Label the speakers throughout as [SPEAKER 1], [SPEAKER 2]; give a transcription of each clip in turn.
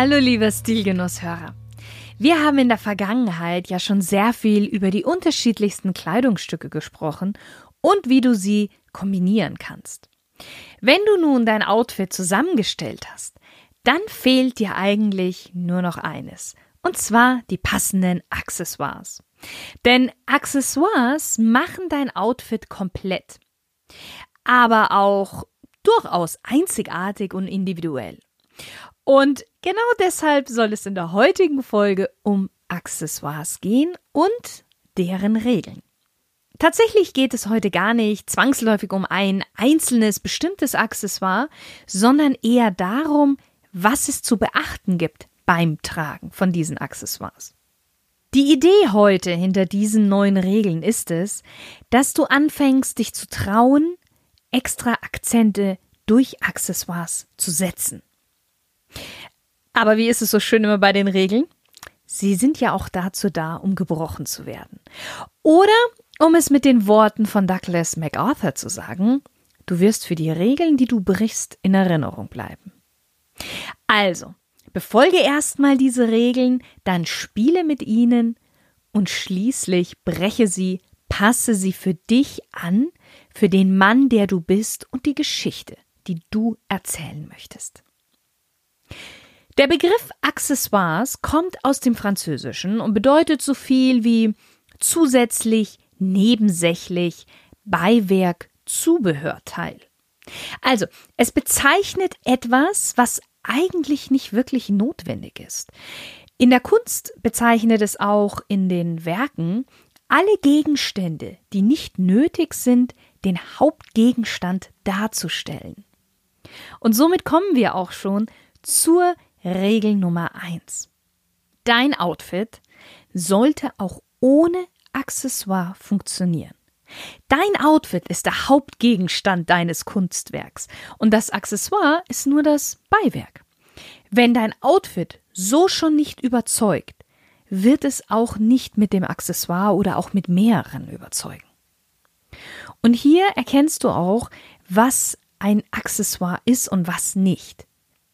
[SPEAKER 1] Hallo lieber Stilgenusshörer. Wir haben in der Vergangenheit ja schon sehr viel über die unterschiedlichsten Kleidungsstücke gesprochen und wie du sie kombinieren kannst. Wenn du nun dein Outfit zusammengestellt hast, dann fehlt dir eigentlich nur noch eines, und zwar die passenden Accessoires. Denn Accessoires machen dein Outfit komplett, aber auch durchaus einzigartig und individuell. Und genau deshalb soll es in der heutigen Folge um Accessoires gehen und deren Regeln. Tatsächlich geht es heute gar nicht zwangsläufig um ein einzelnes bestimmtes Accessoire, sondern eher darum, was es zu beachten gibt beim Tragen von diesen Accessoires. Die Idee heute hinter diesen neuen Regeln ist es, dass du anfängst, dich zu trauen, extra Akzente durch Accessoires zu setzen. Aber wie ist es so schön immer bei den Regeln? Sie sind ja auch dazu da, um gebrochen zu werden. Oder, um es mit den Worten von Douglas MacArthur zu sagen, du wirst für die Regeln, die du brichst, in Erinnerung bleiben. Also, befolge erstmal diese Regeln, dann spiele mit ihnen und schließlich breche sie, passe sie für dich an, für den Mann, der du bist und die Geschichte, die du erzählen möchtest. Der Begriff Accessoires kommt aus dem Französischen und bedeutet so viel wie zusätzlich, nebensächlich, Beiwerk, Zubehörteil. Also, es bezeichnet etwas, was eigentlich nicht wirklich notwendig ist. In der Kunst bezeichnet es auch in den Werken alle Gegenstände, die nicht nötig sind, den Hauptgegenstand darzustellen. Und somit kommen wir auch schon zur Regel Nummer eins: Dein Outfit sollte auch ohne Accessoire funktionieren. Dein Outfit ist der Hauptgegenstand deines Kunstwerks und das Accessoire ist nur das Beiwerk. Wenn dein Outfit so schon nicht überzeugt, wird es auch nicht mit dem Accessoire oder auch mit mehreren überzeugen. Und hier erkennst du auch, was ein Accessoire ist und was nicht.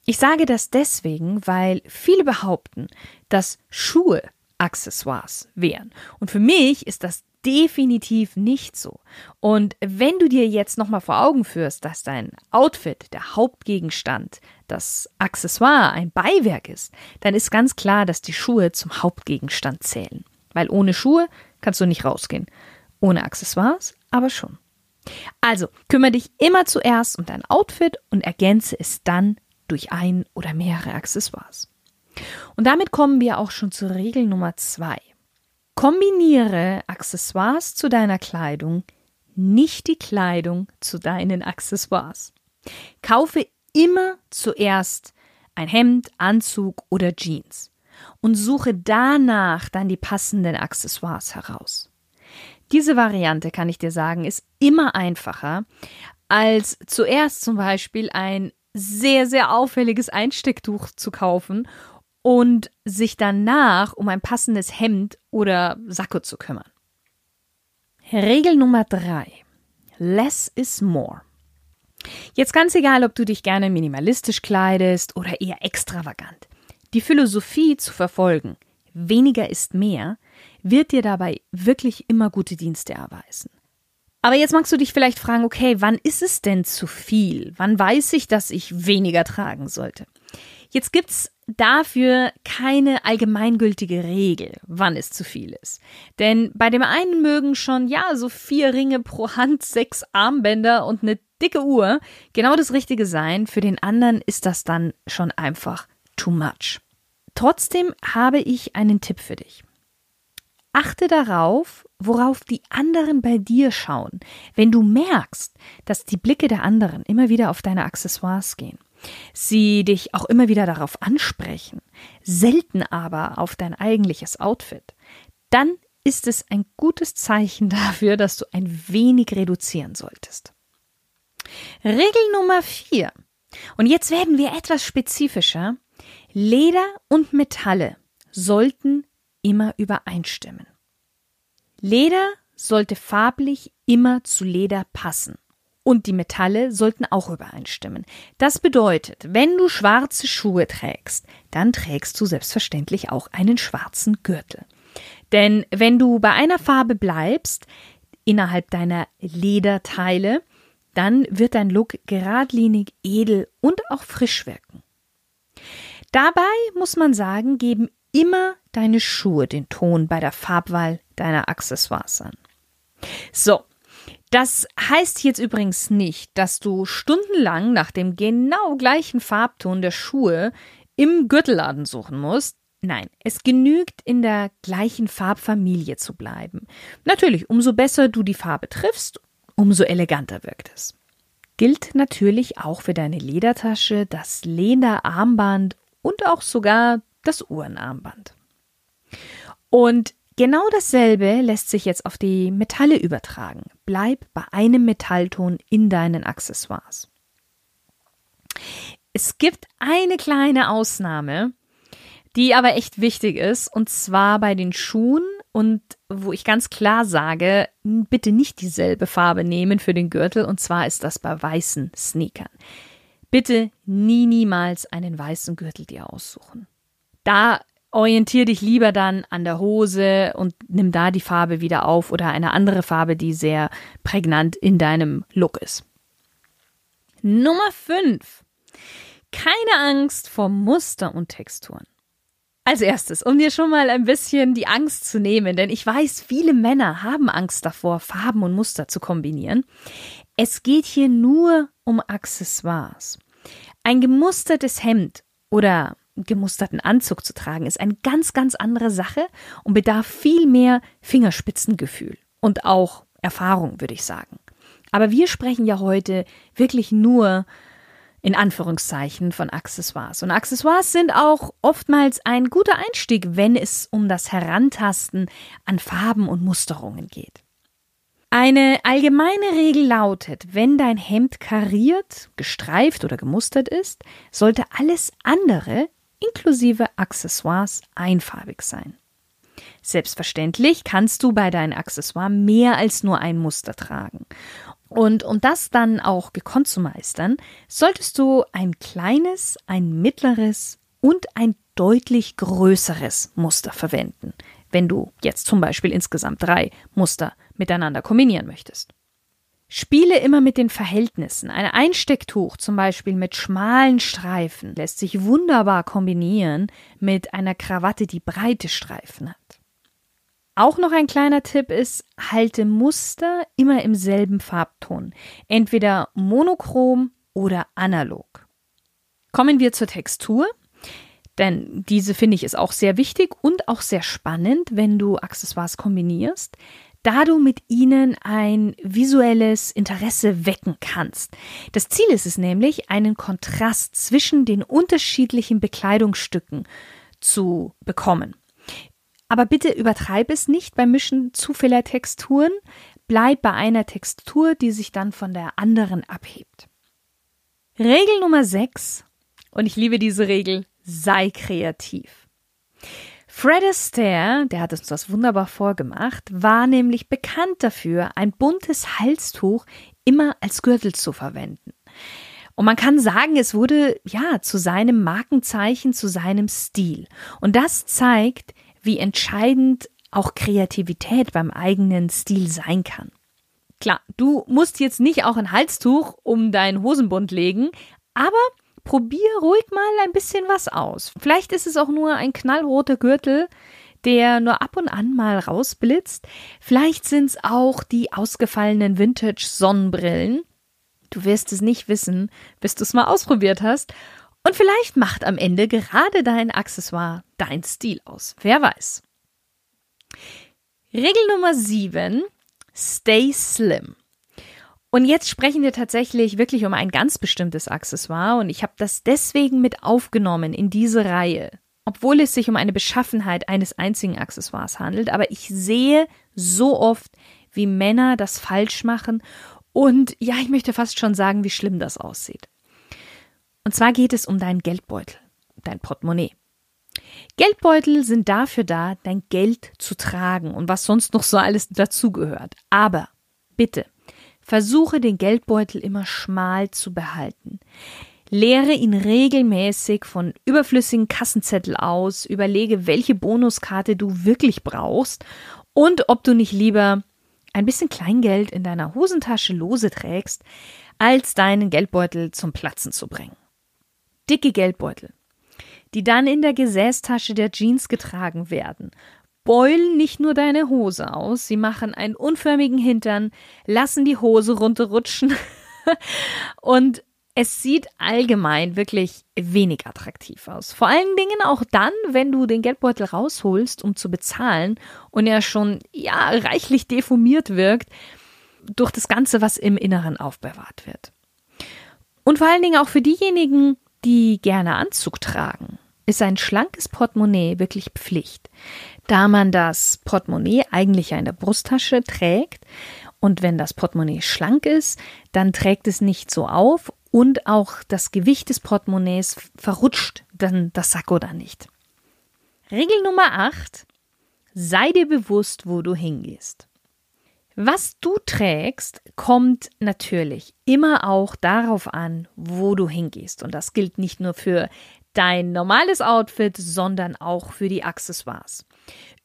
[SPEAKER 1] Ich sage das deswegen, weil viele behaupten, dass Schuhe Accessoires wären. Und für mich ist das definitiv nicht so. Und wenn du dir jetzt nochmal vor Augen führst, dass dein Outfit, der Hauptgegenstand, das Accessoire ein Beiwerk ist, dann ist ganz klar, dass die Schuhe zum Hauptgegenstand zählen. Weil ohne Schuhe kannst du nicht rausgehen. Ohne Accessoires aber schon. Also kümmere dich immer zuerst um dein Outfit und ergänze es dann durch ein oder mehrere Accessoires. Und damit kommen wir auch schon zur Regel Nummer zwei. Kombiniere Accessoires zu deiner Kleidung, nicht die Kleidung zu deinen Accessoires. Kaufe immer zuerst ein Hemd, Anzug oder Jeans und suche danach dann die passenden Accessoires heraus. Diese Variante, kann ich dir sagen, ist immer einfacher, als zuerst zum Beispiel ein sehr, sehr auffälliges Einstecktuch zu kaufen und sich danach um ein passendes Hemd oder Sakko zu kümmern. Regel Nummer drei: Less is more. Jetzt ganz egal, ob du dich gerne minimalistisch kleidest oder eher extravagant. Die Philosophie zu verfolgen, weniger ist mehr, wird dir dabei wirklich immer gute Dienste erweisen. Aber jetzt magst du dich vielleicht fragen, okay, wann ist es denn zu viel? Wann weiß ich, dass ich weniger tragen sollte? Jetzt gibt's dafür keine allgemeingültige Regel, wann es zu viel ist. Denn bei dem einen mögen schon, ja, so vier Ringe pro Hand, sechs Armbänder und eine dicke Uhr genau das Richtige sein. Für den anderen ist das dann schon einfach too much. Trotzdem habe ich einen Tipp für dich. Achte darauf, worauf die anderen bei dir schauen, wenn du merkst, dass die Blicke der anderen immer wieder auf deine Accessoires gehen. sie dich auch immer wieder darauf ansprechen, selten aber auf dein eigentliches Outfit, dann ist es ein gutes Zeichen dafür, dass du ein wenig reduzieren solltest. Regel Nummer vier. Und jetzt werden wir etwas spezifischer. Leder und Metalle sollten immer übereinstimmen. Leder sollte farblich immer zu Leder passen. Und die Metalle sollten auch übereinstimmen. Das bedeutet, wenn du schwarze Schuhe trägst, dann trägst du selbstverständlich auch einen schwarzen Gürtel. Denn wenn du bei einer Farbe bleibst, innerhalb deiner Lederteile, dann wird dein Look geradlinig, edel und auch frisch wirken. Dabei muss man sagen, geben immer deine Schuhe den Ton bei der Farbwahl deiner Accessoires an. So, das heißt jetzt übrigens nicht, dass du stundenlang nach dem genau gleichen Farbton der Schuhe im Gürtelladen suchen musst. Nein, es genügt, in der gleichen Farbfamilie zu bleiben. Natürlich, umso besser du die Farbe triffst, umso eleganter wirkt es. Gilt natürlich auch für deine Ledertasche, das Lederarmband und auch sogar das Uhrenarmband. Und genau dasselbe lässt sich jetzt auf die Metalle übertragen. Bleib bei einem Metallton in deinen Accessoires. Es gibt eine kleine Ausnahme, die aber echt wichtig ist, und zwar bei den Schuhen und wo ich ganz klar sage, bitte nicht dieselbe Farbe nehmen für den Gürtel, und zwar ist das bei weißen Sneakern. Bitte nie, niemals einen weißen Gürtel dir aussuchen. Da orientier dich lieber dann an der Hose und nimm da die Farbe wieder auf oder eine andere Farbe, die sehr prägnant in deinem Look ist. Nummer 5. Keine Angst vor Muster und Texturen. Als erstes, um dir schon mal ein bisschen die Angst zu nehmen, denn ich weiß, viele Männer haben Angst davor, Farben und Muster zu kombinieren. Es geht hier nur um Accessoires. Ein gemustertes Hemd oder gemusterten Anzug zu tragen, ist eine ganz, ganz andere Sache und bedarf viel mehr Fingerspitzengefühl und auch Erfahrung, würde ich sagen. Aber wir sprechen ja heute wirklich nur in Anführungszeichen von Accessoires. Und Accessoires sind auch oftmals ein guter Einstieg, wenn es um das Herantasten an Farben und Musterungen geht. Eine allgemeine Regel lautet, wenn dein Hemd kariert, gestreift oder gemustert ist, sollte alles andere inklusive Accessoires einfarbig sein. Selbstverständlich kannst du bei deinen Accessoires mehr als nur ein Muster tragen. Und um das dann auch gekonnt zu meistern, solltest du ein kleines, ein mittleres und ein deutlich größeres Muster verwenden, wenn du jetzt zum Beispiel insgesamt drei Muster miteinander kombinieren möchtest. Spiele immer mit den Verhältnissen. Ein Einstecktuch zum Beispiel mit schmalen Streifen lässt sich wunderbar kombinieren mit einer Krawatte, die breite Streifen hat. Auch noch ein kleiner Tipp ist, halte Muster immer im selben Farbton, entweder monochrom oder analog. Kommen wir zur Textur, denn diese finde ich ist auch sehr wichtig und auch sehr spannend, wenn du Accessoires kombinierst, da du mit ihnen ein visuelles Interesse wecken kannst. Das Ziel ist es nämlich, einen Kontrast zwischen den unterschiedlichen Bekleidungsstücken zu bekommen. Aber bitte übertreib es nicht beim Mischen zu Texturen. Bleib bei einer Textur, die sich dann von der anderen abhebt. Regel Nummer 6, und ich liebe diese Regel, sei kreativ. Fred Astaire, der hat uns das wunderbar vorgemacht, war nämlich bekannt dafür, ein buntes Halstuch immer als Gürtel zu verwenden. Und man kann sagen, es wurde ja zu seinem Markenzeichen, zu seinem Stil. Und das zeigt, wie entscheidend auch Kreativität beim eigenen Stil sein kann. Klar, du musst jetzt nicht auch ein Halstuch um deinen Hosenbund legen, aber probier ruhig mal ein bisschen was aus. Vielleicht ist es auch nur ein knallroter Gürtel, der nur ab und an mal rausblitzt. Vielleicht sind es auch die ausgefallenen Vintage-Sonnenbrillen. Du wirst es nicht wissen, bis du es mal ausprobiert hast. Und vielleicht macht am Ende gerade dein Accessoire dein Stil aus. Wer weiß. Regel Nummer 7. Stay slim. Und jetzt sprechen wir tatsächlich wirklich um ein ganz bestimmtes Accessoire und ich habe das deswegen mit aufgenommen in diese Reihe, obwohl es sich um eine Beschaffenheit eines einzigen Accessoires handelt. Aber ich sehe so oft, wie Männer das falsch machen und ja, ich möchte fast schon sagen, wie schlimm das aussieht. Und zwar geht es um deinen Geldbeutel, dein Portemonnaie. Geldbeutel sind dafür da, dein Geld zu tragen und was sonst noch so alles dazugehört. Aber bitte, Versuche den Geldbeutel immer schmal zu behalten. Leere ihn regelmäßig von überflüssigen Kassenzettel aus, überlege, welche Bonuskarte du wirklich brauchst und ob du nicht lieber ein bisschen Kleingeld in deiner Hosentasche lose trägst, als deinen Geldbeutel zum Platzen zu bringen. Dicke Geldbeutel, die dann in der Gesäßtasche der Jeans getragen werden, beulen nicht nur deine Hose aus, sie machen einen unförmigen Hintern, lassen die Hose runterrutschen und es sieht allgemein wirklich wenig attraktiv aus. Vor allen Dingen auch dann, wenn du den Geldbeutel rausholst, um zu bezahlen und er schon ja reichlich deformiert wirkt durch das Ganze, was im Inneren aufbewahrt wird. Und vor allen Dingen auch für diejenigen, die gerne Anzug tragen, ist ein schlankes Portemonnaie wirklich Pflicht da man das Portemonnaie eigentlich ja in der Brusttasche trägt. Und wenn das Portemonnaie schlank ist, dann trägt es nicht so auf und auch das Gewicht des Portemonnaies verrutscht dann das Sakko da nicht. Regel Nummer 8. Sei dir bewusst, wo du hingehst. Was du trägst, kommt natürlich immer auch darauf an, wo du hingehst. Und das gilt nicht nur für dein normales Outfit, sondern auch für die Accessoires.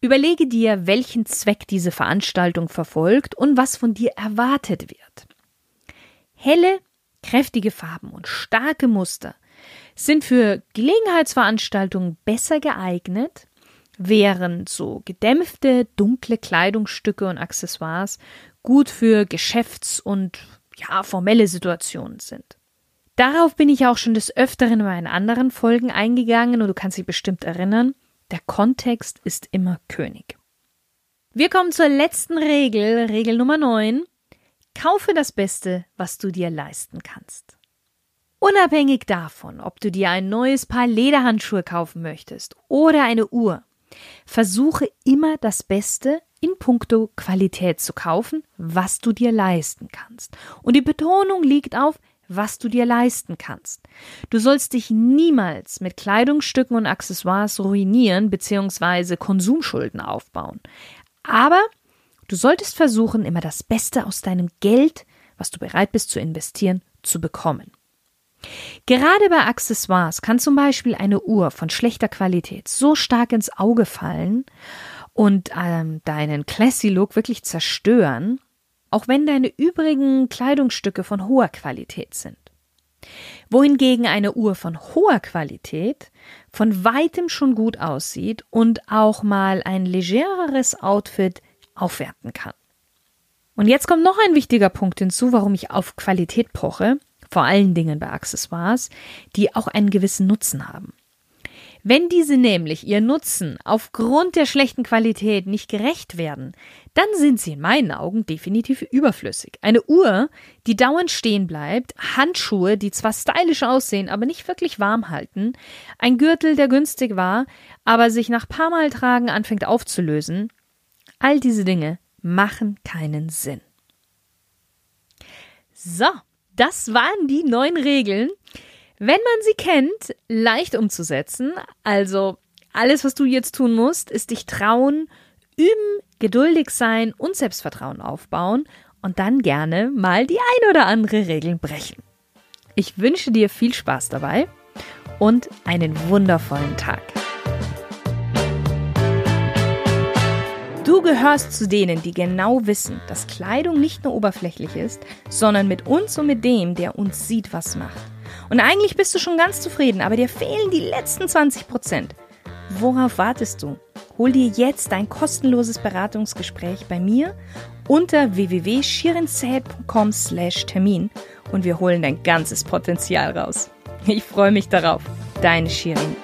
[SPEAKER 1] Überlege dir, welchen Zweck diese Veranstaltung verfolgt und was von dir erwartet wird. Helle, kräftige Farben und starke Muster sind für Gelegenheitsveranstaltungen besser geeignet, während so gedämpfte, dunkle Kleidungsstücke und Accessoires gut für Geschäfts- und ja, formelle Situationen sind. Darauf bin ich auch schon des Öfteren in meinen anderen Folgen eingegangen und du kannst dich bestimmt erinnern. Der Kontext ist immer König. Wir kommen zur letzten Regel, Regel Nummer 9. Kaufe das Beste, was du dir leisten kannst. Unabhängig davon, ob du dir ein neues Paar Lederhandschuhe kaufen möchtest oder eine Uhr, versuche immer das Beste in puncto Qualität zu kaufen, was du dir leisten kannst. Und die Betonung liegt auf was du dir leisten kannst. Du sollst dich niemals mit Kleidungsstücken und Accessoires ruinieren bzw. Konsumschulden aufbauen. Aber du solltest versuchen, immer das Beste aus deinem Geld, was du bereit bist zu investieren, zu bekommen. Gerade bei Accessoires kann zum Beispiel eine Uhr von schlechter Qualität so stark ins Auge fallen und ähm, deinen Classy Look wirklich zerstören, auch wenn deine übrigen Kleidungsstücke von hoher Qualität sind. Wohingegen eine Uhr von hoher Qualität von weitem schon gut aussieht und auch mal ein legereres Outfit aufwerten kann. Und jetzt kommt noch ein wichtiger Punkt hinzu, warum ich auf Qualität poche, vor allen Dingen bei Accessoires, die auch einen gewissen Nutzen haben. Wenn diese nämlich ihr Nutzen aufgrund der schlechten Qualität nicht gerecht werden, dann sind sie in meinen Augen definitiv überflüssig. Eine Uhr, die dauernd stehen bleibt, Handschuhe, die zwar stylisch aussehen, aber nicht wirklich warm halten, ein Gürtel, der günstig war, aber sich nach paar Mal tragen anfängt aufzulösen, all diese Dinge machen keinen Sinn. So, das waren die neun Regeln, wenn man sie kennt, leicht umzusetzen, also alles, was du jetzt tun musst, ist dich trauen, üben, geduldig sein und Selbstvertrauen aufbauen und dann gerne mal die ein oder andere Regel brechen. Ich wünsche dir viel Spaß dabei und einen wundervollen Tag. Du gehörst zu denen, die genau wissen, dass Kleidung nicht nur oberflächlich ist, sondern mit uns und mit dem, der uns sieht, was macht. Und eigentlich bist du schon ganz zufrieden, aber dir fehlen die letzten 20 Prozent. Worauf wartest du? Hol dir jetzt ein kostenloses Beratungsgespräch bei mir unter www.shirinzäh.com slash Termin und wir holen dein ganzes Potenzial raus. Ich freue mich darauf. Deine Shirin.